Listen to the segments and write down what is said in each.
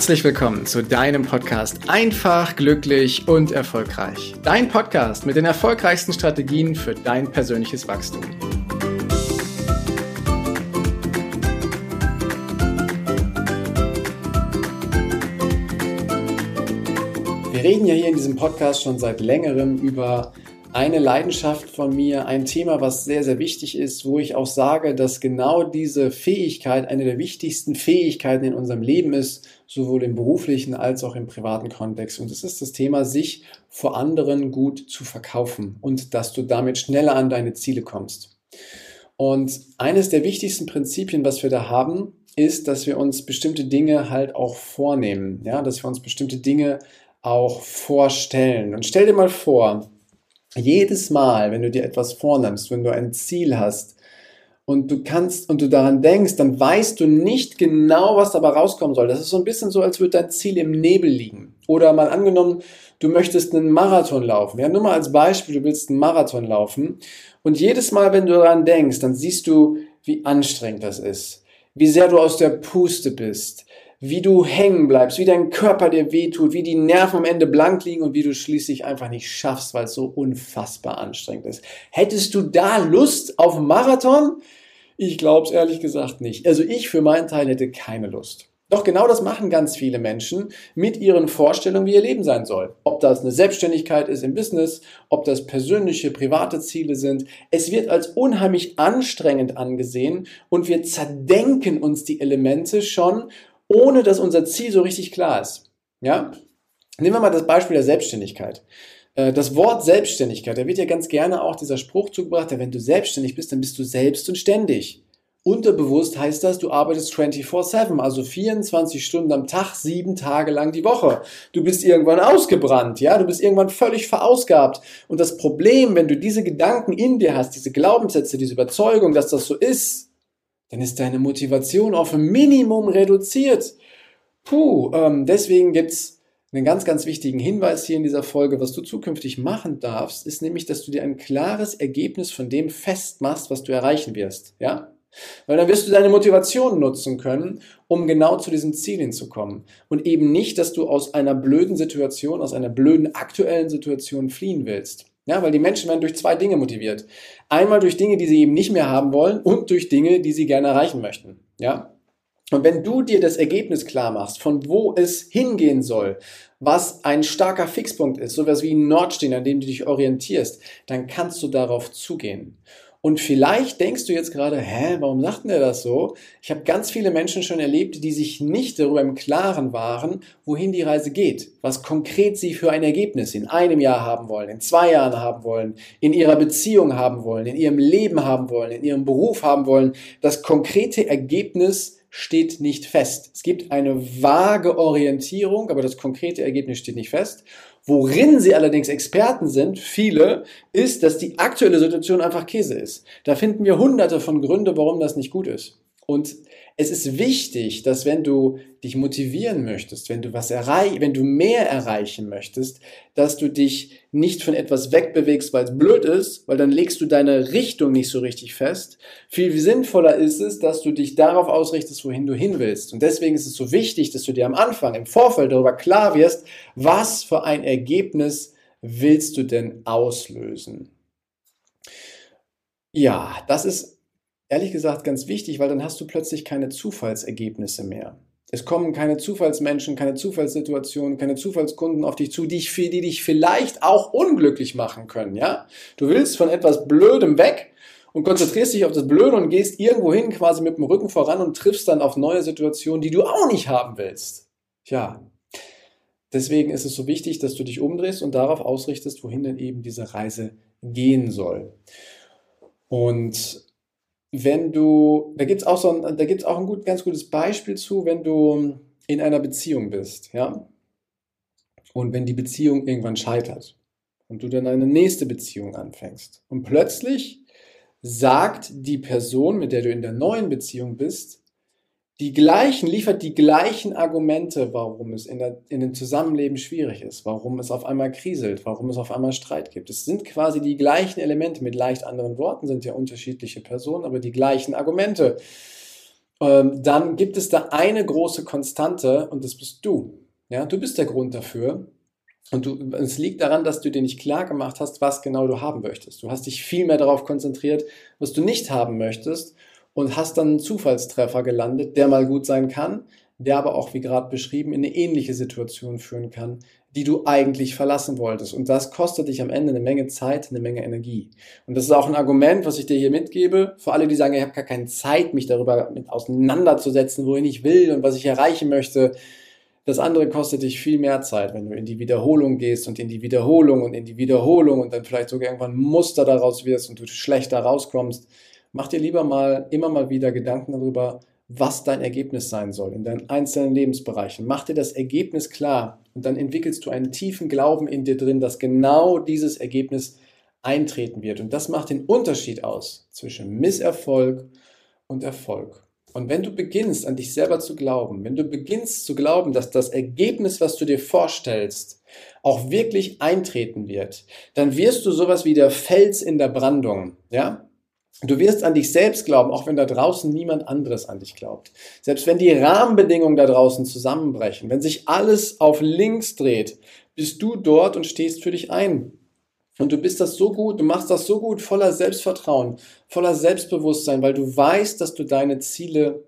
Herzlich willkommen zu deinem Podcast Einfach, glücklich und erfolgreich. Dein Podcast mit den erfolgreichsten Strategien für dein persönliches Wachstum. Wir reden ja hier in diesem Podcast schon seit längerem über eine Leidenschaft von mir, ein Thema, was sehr, sehr wichtig ist, wo ich auch sage, dass genau diese Fähigkeit eine der wichtigsten Fähigkeiten in unserem Leben ist, sowohl im beruflichen als auch im privaten Kontext. Und es ist das Thema, sich vor anderen gut zu verkaufen und dass du damit schneller an deine Ziele kommst. Und eines der wichtigsten Prinzipien, was wir da haben, ist, dass wir uns bestimmte Dinge halt auch vornehmen, ja, dass wir uns bestimmte Dinge auch vorstellen. Und stell dir mal vor, jedes Mal, wenn du dir etwas vornimmst, wenn du ein Ziel hast und du kannst und du daran denkst, dann weißt du nicht genau, was dabei rauskommen soll. Das ist so ein bisschen so, als würde dein Ziel im Nebel liegen. Oder mal angenommen, du möchtest einen Marathon laufen. Ja, nur mal als Beispiel, du willst einen Marathon laufen und jedes Mal, wenn du daran denkst, dann siehst du, wie anstrengend das ist, wie sehr du aus der Puste bist, wie du hängen bleibst, wie dein Körper dir wehtut, wie die Nerven am Ende blank liegen und wie du schließlich einfach nicht schaffst, weil es so unfassbar anstrengend ist. Hättest du da Lust auf einen Marathon? Ich glaube es ehrlich gesagt nicht. Also ich für meinen Teil hätte keine Lust. Doch genau das machen ganz viele Menschen mit ihren Vorstellungen, wie ihr Leben sein soll. Ob das eine Selbstständigkeit ist im Business, ob das persönliche, private Ziele sind. Es wird als unheimlich anstrengend angesehen und wir zerdenken uns die Elemente schon ohne dass unser Ziel so richtig klar ist. Ja? Nehmen wir mal das Beispiel der Selbstständigkeit. Äh, das Wort Selbstständigkeit, da wird ja ganz gerne auch dieser Spruch zugebracht, wenn du selbstständig bist, dann bist du selbst und ständig. Unterbewusst heißt das, du arbeitest 24-7, also 24 Stunden am Tag, sieben Tage lang die Woche. Du bist irgendwann ausgebrannt, ja, du bist irgendwann völlig verausgabt. Und das Problem, wenn du diese Gedanken in dir hast, diese Glaubenssätze, diese Überzeugung, dass das so ist, dann ist deine Motivation auf ein Minimum reduziert. Puh, ähm, deswegen gibt's einen ganz, ganz wichtigen Hinweis hier in dieser Folge. Was du zukünftig machen darfst, ist nämlich, dass du dir ein klares Ergebnis von dem festmachst, was du erreichen wirst. Ja? Weil dann wirst du deine Motivation nutzen können, um genau zu diesem Ziel hinzukommen. Und eben nicht, dass du aus einer blöden Situation, aus einer blöden aktuellen Situation fliehen willst. Ja, weil die Menschen werden durch zwei Dinge motiviert. Einmal durch Dinge, die sie eben nicht mehr haben wollen und durch Dinge, die sie gerne erreichen möchten. Ja. Und wenn du dir das Ergebnis klar machst, von wo es hingehen soll, was ein starker Fixpunkt ist, sowas wie ein Nordstehen, an dem du dich orientierst, dann kannst du darauf zugehen. Und vielleicht denkst du jetzt gerade, hä, warum sagt denn er das so? Ich habe ganz viele Menschen schon erlebt, die sich nicht darüber im Klaren waren, wohin die Reise geht, was konkret sie für ein Ergebnis in einem Jahr haben wollen, in zwei Jahren haben wollen, in ihrer Beziehung haben wollen, in ihrem Leben haben wollen, in ihrem Beruf haben wollen. Das konkrete Ergebnis steht nicht fest. Es gibt eine vage Orientierung, aber das konkrete Ergebnis steht nicht fest. Worin sie allerdings Experten sind, viele, ist, dass die aktuelle Situation einfach Käse ist. Da finden wir hunderte von Gründe, warum das nicht gut ist. Und es ist wichtig, dass wenn du dich motivieren möchtest, wenn du was erreichen, wenn du mehr erreichen möchtest, dass du dich nicht von etwas wegbewegst, weil es blöd ist, weil dann legst du deine Richtung nicht so richtig fest. Viel sinnvoller ist es, dass du dich darauf ausrichtest, wohin du hin willst. Und deswegen ist es so wichtig, dass du dir am Anfang, im Vorfeld darüber klar wirst, was für ein Ergebnis willst du denn auslösen. Ja, das ist ehrlich gesagt ganz wichtig, weil dann hast du plötzlich keine Zufallsergebnisse mehr. Es kommen keine Zufallsmenschen, keine Zufallssituationen, keine Zufallskunden auf dich zu, die, die dich vielleicht auch unglücklich machen können, ja? Du willst von etwas Blödem weg und konzentrierst dich auf das Blöde und gehst irgendwo hin quasi mit dem Rücken voran und triffst dann auf neue Situationen, die du auch nicht haben willst. Tja. Deswegen ist es so wichtig, dass du dich umdrehst und darauf ausrichtest, wohin denn eben diese Reise gehen soll. Und wenn du, da gibt's auch so ein, da gibt's auch ein gut, ganz gutes Beispiel zu, wenn du in einer Beziehung bist, ja, und wenn die Beziehung irgendwann scheitert und du dann eine nächste Beziehung anfängst und plötzlich sagt die Person, mit der du in der neuen Beziehung bist, die gleichen, liefert die gleichen Argumente, warum es in, der, in dem Zusammenleben schwierig ist, warum es auf einmal kriselt, warum es auf einmal Streit gibt. Es sind quasi die gleichen Elemente, mit leicht anderen Worten sind ja unterschiedliche Personen, aber die gleichen Argumente. ähm, dann gibt es da eine große Konstante und das bist du. Ja, du bist der Grund dafür. Und du, es liegt daran, dass du dir nicht klar gemacht hast, was genau du haben möchtest. Du hast dich viel mehr darauf konzentriert, was du nicht haben möchtest und hast dann einen Zufallstreffer gelandet, der mal gut sein kann, der aber auch, wie gerade beschrieben, in eine ähnliche Situation führen kann, die du eigentlich verlassen wolltest. Und das kostet dich am Ende eine Menge Zeit, eine Menge Energie. Und das ist auch ein Argument, was ich dir hier mitgebe, für alle, die sagen, ich habe gar keine Zeit, mich darüber mit auseinanderzusetzen, wohin ich will und was ich erreichen möchte. Das andere kostet dich viel mehr Zeit, wenn du in die Wiederholung gehst und in die Wiederholung und in die Wiederholung und dann vielleicht sogar irgendwann Muster daraus wirst und du schlechter rauskommst. Mach dir lieber mal immer mal wieder Gedanken darüber, was dein Ergebnis sein soll in deinen einzelnen Lebensbereichen. Mach dir das Ergebnis klar und dann entwickelst du einen tiefen Glauben in dir drin, dass genau dieses Ergebnis eintreten wird. Und das macht den Unterschied aus zwischen Misserfolg und Erfolg. Und wenn du beginnst, an dich selber zu glauben, wenn du beginnst zu glauben, dass das Ergebnis, was du dir vorstellst, auch wirklich eintreten wird, dann wirst du sowas wie der Fels in der Brandung, ja? Du wirst an dich selbst glauben, auch wenn da draußen niemand anderes an dich glaubt. Selbst wenn die Rahmenbedingungen da draußen zusammenbrechen, wenn sich alles auf links dreht, bist du dort und stehst für dich ein. Und du bist das so gut, du machst das so gut, voller Selbstvertrauen, voller Selbstbewusstsein, weil du weißt, dass du deine Ziele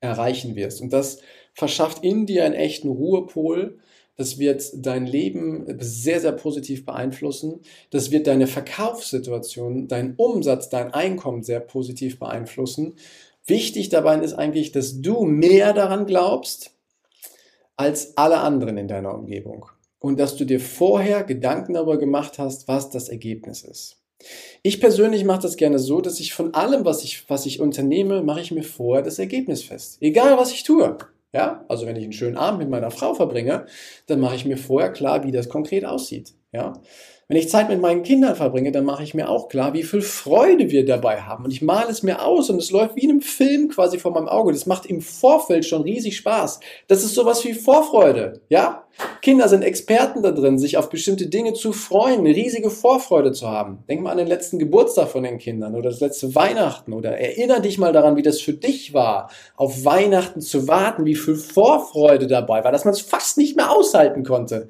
erreichen wirst. Und das verschafft in dir einen echten Ruhepol, das wird dein Leben sehr, sehr positiv beeinflussen. Das wird deine Verkaufssituation, dein Umsatz, dein Einkommen sehr positiv beeinflussen. Wichtig dabei ist eigentlich, dass du mehr daran glaubst als alle anderen in deiner Umgebung. Und dass du dir vorher Gedanken darüber gemacht hast, was das Ergebnis ist. Ich persönlich mache das gerne so, dass ich von allem, was ich, was ich unternehme, mache ich mir vorher das Ergebnis fest. Egal, was ich tue. Ja, also wenn ich einen schönen Abend mit meiner Frau verbringe, dann mache ich mir vorher klar, wie das konkret aussieht. Ja, wenn ich Zeit mit meinen Kindern verbringe, dann mache ich mir auch klar, wie viel Freude wir dabei haben. Und ich male es mir aus und es läuft wie in einem Film quasi vor meinem Auge. Das macht im Vorfeld schon riesig Spaß. Das ist sowas wie Vorfreude. Ja? Kinder sind Experten da drin, sich auf bestimmte Dinge zu freuen, eine riesige Vorfreude zu haben. Denk mal an den letzten Geburtstag von den Kindern oder das letzte Weihnachten oder erinnere dich mal daran, wie das für dich war, auf Weihnachten zu warten, wie viel Vorfreude dabei war, dass man es fast nicht mehr aushalten konnte.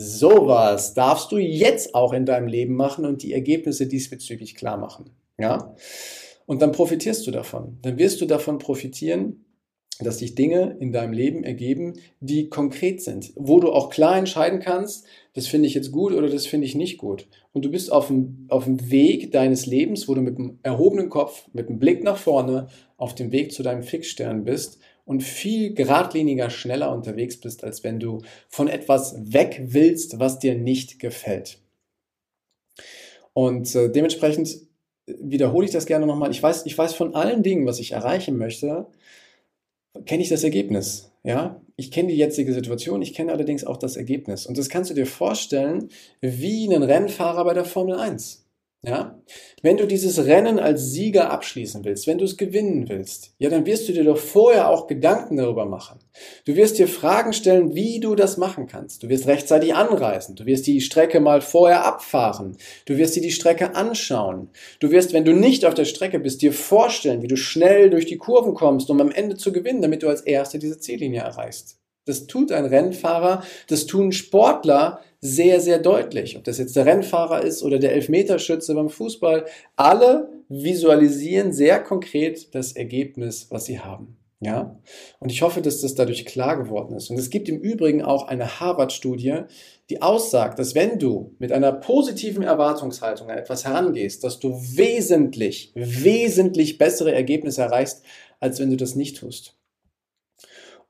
Sowas darfst du jetzt auch in deinem Leben machen und die Ergebnisse diesbezüglich klar machen. Ja? Und dann profitierst du davon. Dann wirst du davon profitieren, dass sich Dinge in deinem Leben ergeben, die konkret sind, wo du auch klar entscheiden kannst, das finde ich jetzt gut oder das finde ich nicht gut. Und du bist auf dem, auf dem Weg deines Lebens, wo du mit einem erhobenen Kopf, mit einem Blick nach vorne auf dem Weg zu deinem Fixstern bist und viel geradliniger schneller unterwegs bist, als wenn du von etwas weg willst, was dir nicht gefällt. Und äh, dementsprechend äh, wiederhole ich das gerne nochmal. Ich weiß, ich weiß von allen Dingen, was ich erreichen möchte, kenne ich das Ergebnis. Ja, ich kenne die jetzige Situation, ich kenne allerdings auch das Ergebnis. Und das kannst du dir vorstellen wie einen Rennfahrer bei der Formel 1. Ja? Wenn du dieses Rennen als Sieger abschließen willst, wenn du es gewinnen willst, ja, dann wirst du dir doch vorher auch Gedanken darüber machen. Du wirst dir Fragen stellen, wie du das machen kannst. Du wirst rechtzeitig anreisen. Du wirst die Strecke mal vorher abfahren. Du wirst dir die Strecke anschauen. Du wirst, wenn du nicht auf der Strecke bist, dir vorstellen, wie du schnell durch die Kurven kommst, um am Ende zu gewinnen, damit du als Erster diese Ziellinie erreichst. Das tut ein Rennfahrer, das tun Sportler sehr, sehr deutlich. Ob das jetzt der Rennfahrer ist oder der Elfmeterschütze beim Fußball, alle visualisieren sehr konkret das Ergebnis, was sie haben. Ja, und ich hoffe, dass das dadurch klar geworden ist. Und es gibt im Übrigen auch eine Harvard-Studie, die aussagt, dass wenn du mit einer positiven Erwartungshaltung an etwas herangehst, dass du wesentlich, wesentlich bessere Ergebnisse erreichst, als wenn du das nicht tust.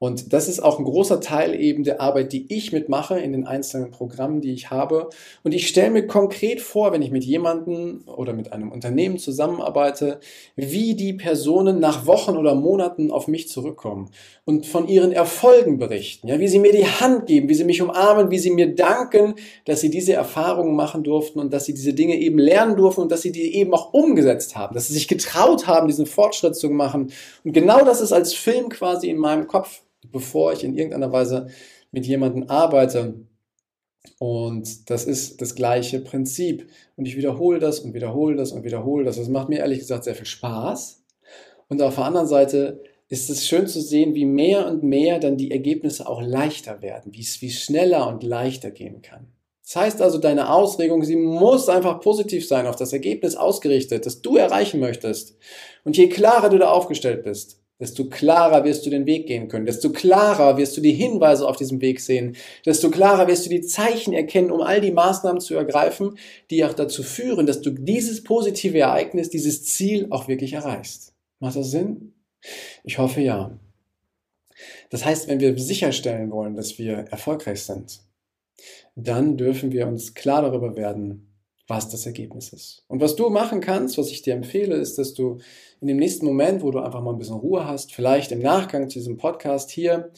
Und das ist auch ein großer Teil eben der Arbeit, die ich mitmache in den einzelnen Programmen, die ich habe. Und ich stelle mir konkret vor, wenn ich mit jemandem oder mit einem Unternehmen zusammenarbeite, wie die Personen nach Wochen oder Monaten auf mich zurückkommen und von ihren Erfolgen berichten, ja, wie sie mir die Hand geben, wie sie mich umarmen, wie sie mir danken, dass sie diese Erfahrungen machen durften und dass sie diese Dinge eben lernen durften und dass sie die eben auch umgesetzt haben, dass sie sich getraut haben, diesen Fortschritt zu machen. Und genau das ist als Film quasi in meinem Kopf bevor ich in irgendeiner Weise mit jemandem arbeite. Und das ist das gleiche Prinzip. Und ich wiederhole das und wiederhole das und wiederhole das. Das macht mir ehrlich gesagt sehr viel Spaß. Und auf der anderen Seite ist es schön zu sehen, wie mehr und mehr dann die Ergebnisse auch leichter werden, wie es, wie schneller und leichter gehen kann. Das heißt also, deine Ausregung, sie muss einfach positiv sein, auf das Ergebnis ausgerichtet, das du erreichen möchtest. Und je klarer du da aufgestellt bist, desto klarer wirst du den Weg gehen können, desto klarer wirst du die Hinweise auf diesem Weg sehen, desto klarer wirst du die Zeichen erkennen, um all die Maßnahmen zu ergreifen, die auch dazu führen, dass du dieses positive Ereignis, dieses Ziel auch wirklich erreichst. Macht das Sinn? Ich hoffe ja. Das heißt, wenn wir sicherstellen wollen, dass wir erfolgreich sind, dann dürfen wir uns klar darüber werden, was das Ergebnis ist. Und was du machen kannst, was ich dir empfehle, ist, dass du in dem nächsten Moment, wo du einfach mal ein bisschen Ruhe hast, vielleicht im Nachgang zu diesem Podcast hier,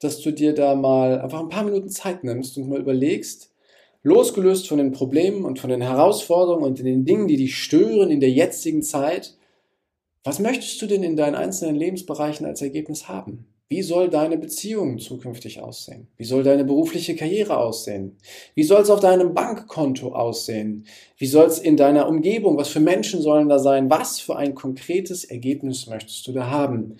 dass du dir da mal einfach ein paar Minuten Zeit nimmst und mal überlegst, losgelöst von den Problemen und von den Herausforderungen und den Dingen, die dich stören in der jetzigen Zeit, was möchtest du denn in deinen einzelnen Lebensbereichen als Ergebnis haben? Wie soll deine Beziehung zukünftig aussehen? Wie soll deine berufliche Karriere aussehen? Wie soll es auf deinem Bankkonto aussehen? Wie soll es in deiner Umgebung, was für Menschen sollen da sein? Was für ein konkretes Ergebnis möchtest du da haben?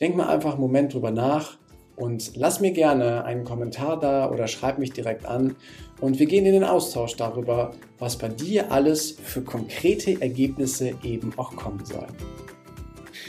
Denk mal einfach einen Moment drüber nach und lass mir gerne einen Kommentar da oder schreib mich direkt an und wir gehen in den Austausch darüber, was bei dir alles für konkrete Ergebnisse eben auch kommen soll.